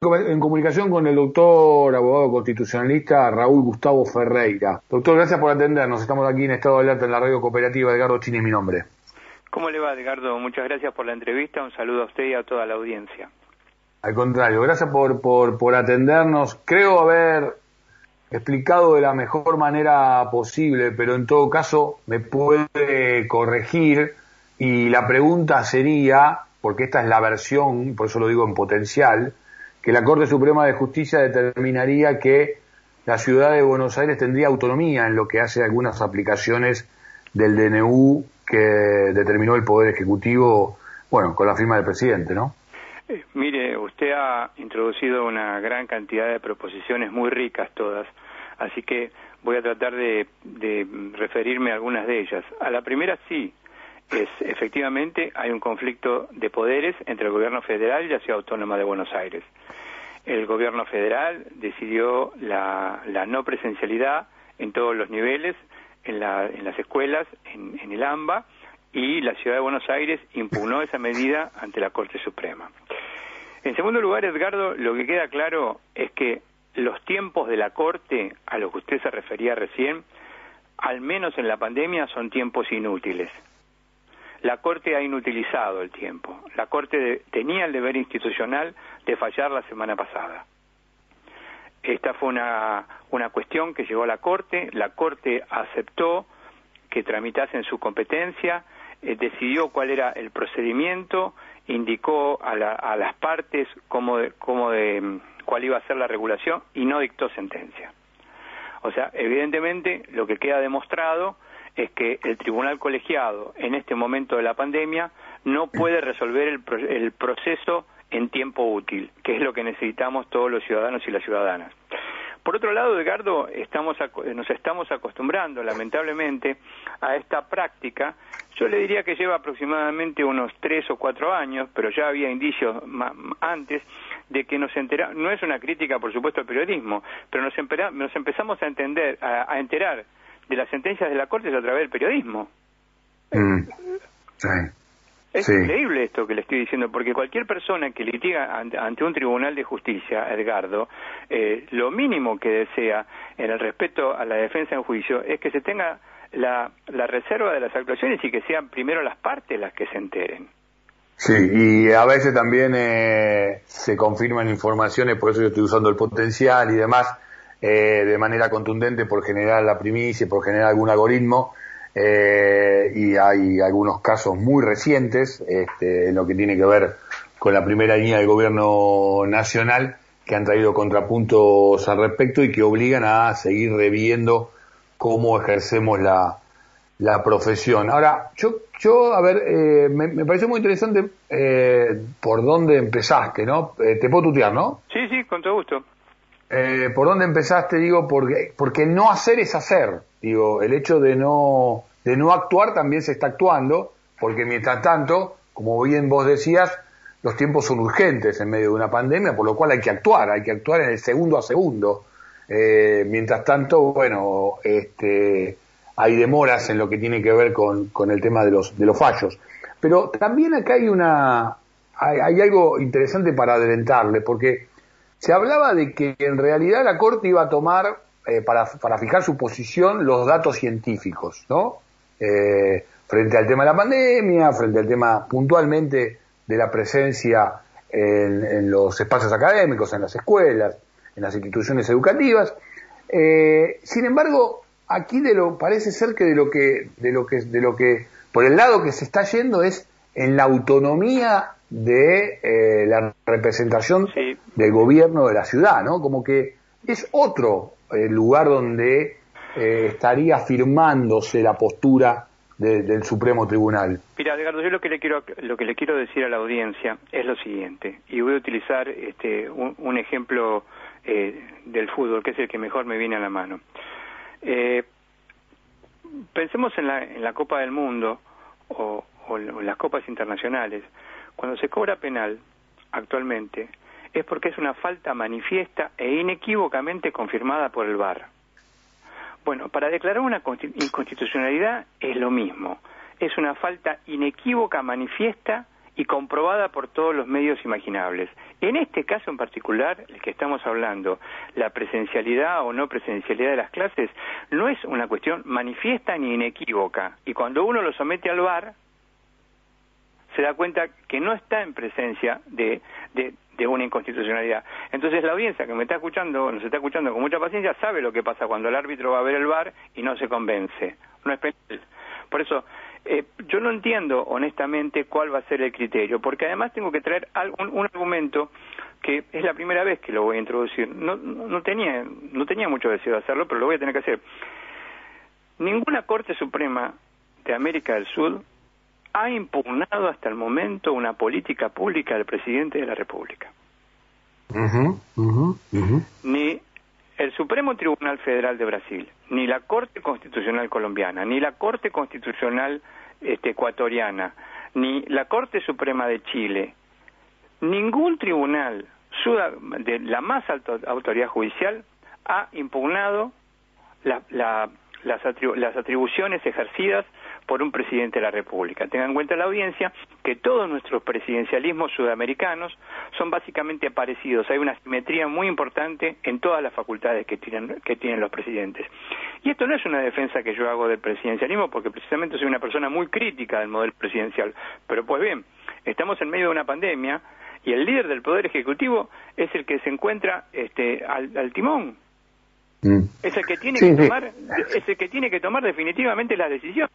en comunicación con el doctor abogado constitucionalista Raúl Gustavo Ferreira. Doctor, gracias por atendernos. Estamos aquí en estado de alerta en la radio cooperativa. Edgardo Chini es mi nombre. ¿Cómo le va, Edgardo? Muchas gracias por la entrevista. Un saludo a usted y a toda la audiencia. Al contrario, gracias por, por, por atendernos. Creo haber explicado de la mejor manera posible, pero en todo caso me puede corregir y la pregunta sería, porque esta es la versión, por eso lo digo en potencial, que la Corte Suprema de Justicia determinaría que la ciudad de Buenos Aires tendría autonomía en lo que hace algunas aplicaciones del DNU que determinó el Poder Ejecutivo, bueno, con la firma del presidente, ¿no? Eh, mire, usted ha introducido una gran cantidad de proposiciones muy ricas todas, así que voy a tratar de, de referirme a algunas de ellas. A la primera sí, es efectivamente hay un conflicto de poderes entre el gobierno federal y la ciudad autónoma de Buenos Aires. El gobierno federal decidió la, no presencialidad en todos los niveles, en, las escuelas, en, el AMBA, y la ciudad de Buenos Aires impugnó esa medida ante la Corte Suprema. En segundo lugar, Edgardo, lo que queda claro es que los tiempos de la Corte, a los que usted se refería recién, al menos en la pandemia, son tiempos inútiles la Corte ha inutilizado el tiempo. La Corte tenía el deber institucional de fallar la semana pasada. Esta fue una, una cuestión que llegó a la Corte, la Corte aceptó que tramitase en su competencia, eh, decidió cuál era el procedimiento, indicó a, las partes cómo, cómo de, cuál iba a ser la regulación y no dictó sentencia. O sea, evidentemente lo que queda demostrado es que el tribunal colegiado en este momento de la pandemia no puede resolver el, proceso en tiempo útil, que es lo que necesitamos todos los ciudadanos y las ciudadanas. Por otro lado, Edgardo, estamos, nos estamos acostumbrando, lamentablemente, a esta práctica. Yo le diría que lleva aproximadamente unos tres o cuatro años, pero ya había indicios antes de que nos enteramos, no es una crítica, por supuesto, al periodismo, pero nos, nos empezamos a entender, a enterar de las sentencias de la Corte es a través del periodismo. Mm. Es increíble esto que le estoy diciendo, porque cualquier persona que litiga ante, un tribunal de justicia, Edgardo, eh, lo mínimo que desea en el respeto a la defensa en juicio es que se tenga la, reserva de las actuaciones y que sean primero las partes las que se enteren. Sí, y a veces también eh, se confirman informaciones, por eso yo estoy usando el potencial y demás, eh, de manera contundente por generar la primicia, por generar algún algoritmo, eh, y hay algunos casos muy recientes este, en lo que tiene que ver con la primera línea del gobierno nacional que han traído contrapuntos al respecto y que obligan a seguir reviendo cómo ejercemos la, la profesión. Ahora, yo, yo a ver, eh, me, pareció muy interesante eh, por dónde empezaste, ¿no? Eh, te puedo tutear, ¿no? Sí, sí, con todo gusto. Eh, ¿Por dónde empezaste? Digo, porque, porque no hacer es hacer. Digo, el hecho de no, de no actuar también se está actuando, porque mientras tanto, como bien vos decías, los tiempos son urgentes en medio de una pandemia, por lo cual hay que actuar, hay que actuar en el segundo a segundo. Eh, mientras tanto, bueno, este, hay demoras en lo que tiene que ver con, con el tema de los, de los fallos. Pero también acá hay una, hay, hay algo interesante para adelantarle, porque se hablaba de que en realidad la Corte iba a tomar, eh, para, para, fijar su posición, los datos científicos, ¿no? Eh, frente al tema de la pandemia, frente al tema puntualmente de la presencia en, los espacios académicos, en las escuelas, en las instituciones educativas. Eh, sin embargo, aquí de lo parece ser que de lo que de lo que de lo que por el lado que se está yendo es en la autonomía de eh, la representación del gobierno de la ciudad, ¿no? Como que es otro eh, lugar donde eh, estaría firmándose la postura del Supremo Tribunal. Mira, Edgardo, yo lo que le quiero lo que le quiero decir a la audiencia es lo siguiente y voy a utilizar este un, ejemplo del fútbol que es el que mejor me viene a la mano. pensemos en la, en la Copa del Mundo o, o en las copas internacionales cuando se cobra penal actualmente es porque es una falta manifiesta e inequívocamente confirmada por el VAR. Bueno, para declarar una inconstitucionalidad es lo mismo. Es una falta inequívoca, manifiesta y comprobada por todos los medios imaginables. En este caso en particular, el que estamos hablando, la presencialidad o no presencialidad de las clases, no es una cuestión manifiesta ni inequívoca. Y cuando uno lo somete al VAR, se da cuenta que no está en presencia de, de, una inconstitucionalidad. Entonces la audiencia que me está escuchando, nos está escuchando con mucha paciencia, sabe lo que pasa cuando el árbitro va a ver el VAR y no se convence. No es penal. Por eso, eh, yo no entiendo honestamente cuál va a ser el criterio, porque además tengo que traer algún, un argumento que es la primera vez que lo voy a introducir. No, no, tenía, no tenía mucho deseo de hacerlo, pero lo voy a tener que hacer. Ninguna Corte Suprema de América del Sur ha impugnado hasta el momento una política pública del presidente de la República. Ni el Supremo Tribunal Federal de Brasil, ni la Corte Constitucional Colombiana, ni la Corte Constitucional este, Ecuatoriana, ni la Corte Suprema de Chile, ningún tribunal de la más alta autoridad judicial ha impugnado las, las atribuciones ejercidas por un presidente de la República. Tengan en cuenta la audiencia que todos nuestros presidencialismos sudamericanos son básicamente parecidos. Hay una simetría muy importante en todas las facultades que tienen, que tienen los presidentes. Y esto no es una defensa que yo hago del presidencialismo, porque precisamente soy una persona muy crítica del modelo presidencial. Pero pues bien, estamos en medio de una pandemia y el líder del Poder Ejecutivo es el que se encuentra este, al, timón. Mm. Es el que tiene que tomar, es el que tiene que tomar definitivamente la decisión.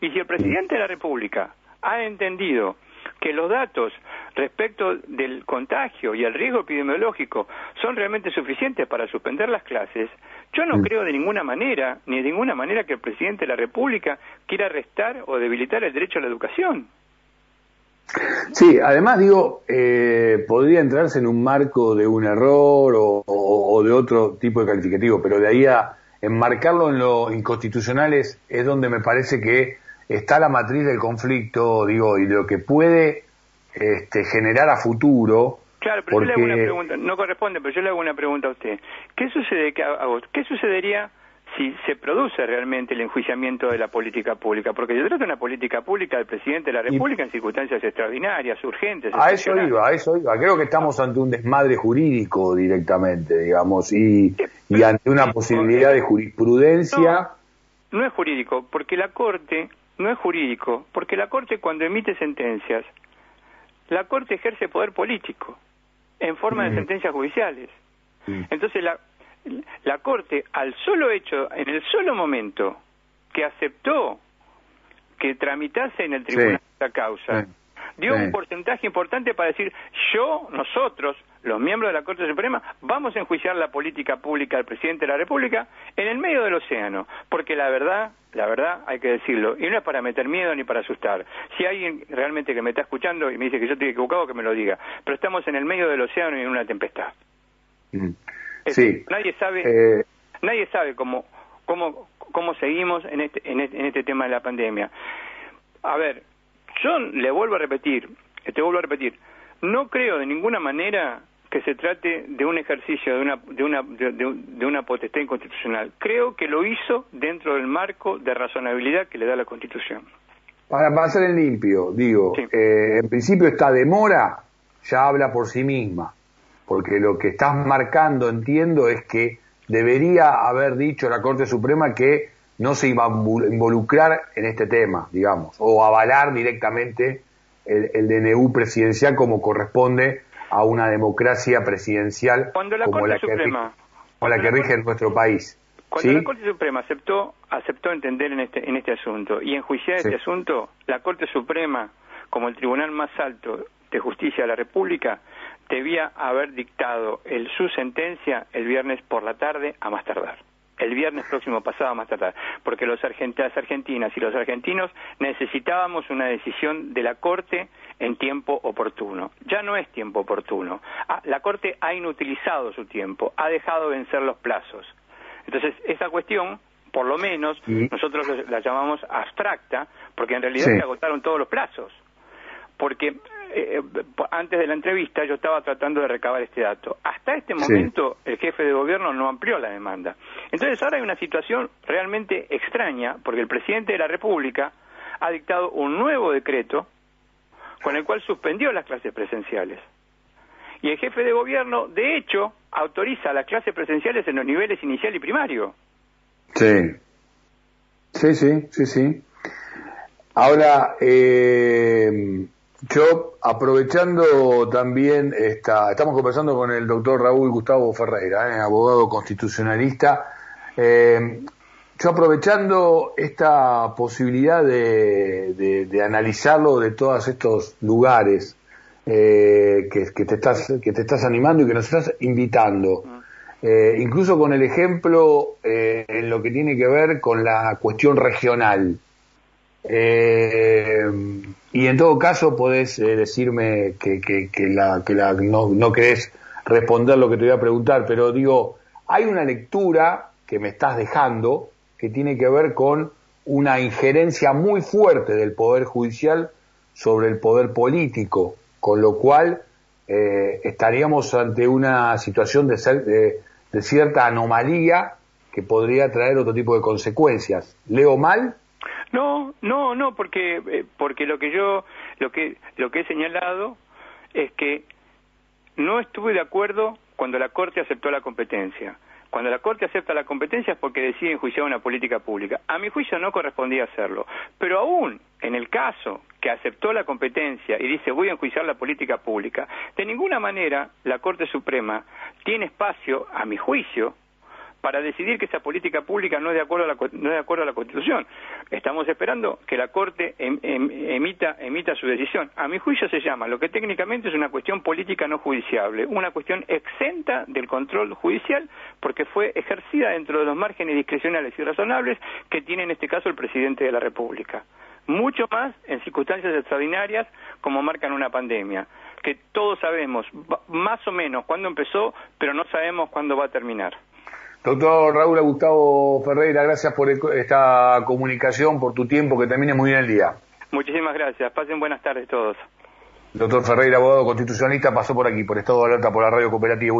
Y si el presidente de la República ha entendido que los datos respecto del contagio y el riesgo epidemiológico son realmente suficientes para suspender las clases, yo no mm. creo de ninguna manera, ni de ninguna manera que el presidente de la República quiera restar o debilitar el derecho a la educación. Sí, además digo, eh, podría entrarse en un marco de un error o, de otro tipo de calificativo, pero de ahí a enmarcarlo en lo inconstitucional es donde me parece que está la matriz del conflicto, digo, y de lo que puede este, generar a futuro. Claro, pero yo le hago una pregunta, no corresponde, pero yo le hago una pregunta a usted. ¿Qué sucede ¿Qué sucedería si se produce realmente el enjuiciamiento de la política pública? Porque yo trata de una política pública del presidente de la República en circunstancias extraordinarias, urgentes. A eso iba, a eso iba. Creo que estamos ante un desmadre jurídico directamente, digamos, y, y ante una posibilidad de jurisprudencia. no es jurídico, porque la Corte no es jurídico, porque la Corte cuando emite sentencias, la Corte ejerce poder político en forma de sentencias judiciales. Entonces la, la Corte, al solo hecho, en el solo momento que aceptó que tramitase en el tribunal la causa, dio un porcentaje importante para decir yo, nosotros, los miembros de la Corte Suprema, vamos a enjuiciar la política pública del presidente de la República en el medio del océano, porque la verdad, la verdad hay que decirlo, y no es para meter miedo ni para asustar. Si hay alguien realmente que me está escuchando y me dice que yo estoy equivocado, que me lo diga, pero estamos en el medio del océano y en una tempestad. Mm. Sí. nadie sabe, eh, nadie sabe cómo, cómo, cómo seguimos en este, en este, en este tema de la pandemia. A ver, yo le vuelvo a repetir, te vuelvo a repetir, no creo de ninguna manera que se trate de un ejercicio de una, de una, de, una potestad inconstitucional. Creo que lo hizo dentro del marco de razonabilidad que le da la Constitución. Para, pasar en limpio, digo, eh, en principio esta demora ya habla por sí misma, porque lo que estás marcando, entiendo, es que debería haber dicho la Corte Suprema que no se iba a involucrar en este tema, digamos, o avalar directamente el, DNU presidencial como corresponde a una democracia presidencial como, la que, la que rige en nuestro país. Cuando la Corte Suprema aceptó, aceptó entender en este, en este asunto y enjuiciar este asunto, la Corte Suprema, como el tribunal más alto de justicia de la República, debía haber dictado el, su sentencia el viernes por la tarde a más tardar el viernes próximo pasado más tarde, porque los las argentinas y los argentinos necesitábamos una decisión de la Corte en tiempo oportuno. Ya no es tiempo oportuno. Ah, la Corte ha inutilizado su tiempo, ha dejado vencer los plazos. Entonces, esa cuestión, por lo menos, nosotros la llamamos abstracta, porque en realidad se agotaron todos los plazos. Porque eh, eh, antes de la entrevista yo estaba tratando de recabar este dato. Hasta este momento el jefe de gobierno no amplió la demanda. Entonces ahora hay una situación realmente extraña porque el presidente de la República ha dictado un nuevo decreto con el cual suspendió las clases presenciales. Y el jefe de gobierno, de hecho, autoriza las clases presenciales en los niveles inicial y primario. Sí, sí, sí, sí, sí. Ahora, eh, yo aprovechando también, esta, estamos conversando con el doctor Raúl Gustavo Ferreira, eh, abogado constitucionalista. Eh, yo aprovechando esta posibilidad de, de, analizarlo de todos estos lugares eh, que, te estás, que te estás animando y que nos estás invitando, incluso con el ejemplo en lo que tiene que ver con la cuestión regional. Y en todo caso podés decirme que, que, que, la, que la, no, no querés responder lo que te voy a preguntar, pero digo, hay una lectura que me estás dejando que tiene que ver con una injerencia muy fuerte del Poder Judicial sobre el poder político, con lo cual eh, estaríamos ante una situación de, de, cierta anomalía que podría traer otro tipo de consecuencias. ¿Leo mal? No, no, no, porque eh, porque lo que yo lo que lo que he señalado es que no estuve de acuerdo cuando la Corte aceptó la competencia. Cuando la Corte acepta la competencia es porque decide enjuiciar una política pública. A mi juicio no correspondía hacerlo. Pero aún en el caso que aceptó la competencia y dice voy a enjuiciar la política pública, de ninguna manera la Corte Suprema tiene espacio, a mi juicio, para decidir que esa política pública no es de acuerdo a la, no es de acuerdo a la Constitución. Estamos esperando que la Corte em, em, emita, emita su decisión. A mi juicio se llama lo que técnicamente es una cuestión política no judiciable, una cuestión exenta del control judicial porque fue ejercida dentro de los márgenes discrecionales y razonables que tiene en este caso el presidente de la República. Mucho más en circunstancias extraordinarias como marcan una pandemia, que todos sabemos más o menos cuándo empezó, pero no sabemos cuándo va a terminar. Doctor Raúl Gustavo Ferreira, gracias por esta comunicación, por tu tiempo, que termine muy bien el día. Muchísimas gracias. Pasen buenas tardes todos. Doctor Ferreira, abogado constitucionalista, pasó por aquí, por Estado de Alerta, por la Radio Cooperativa.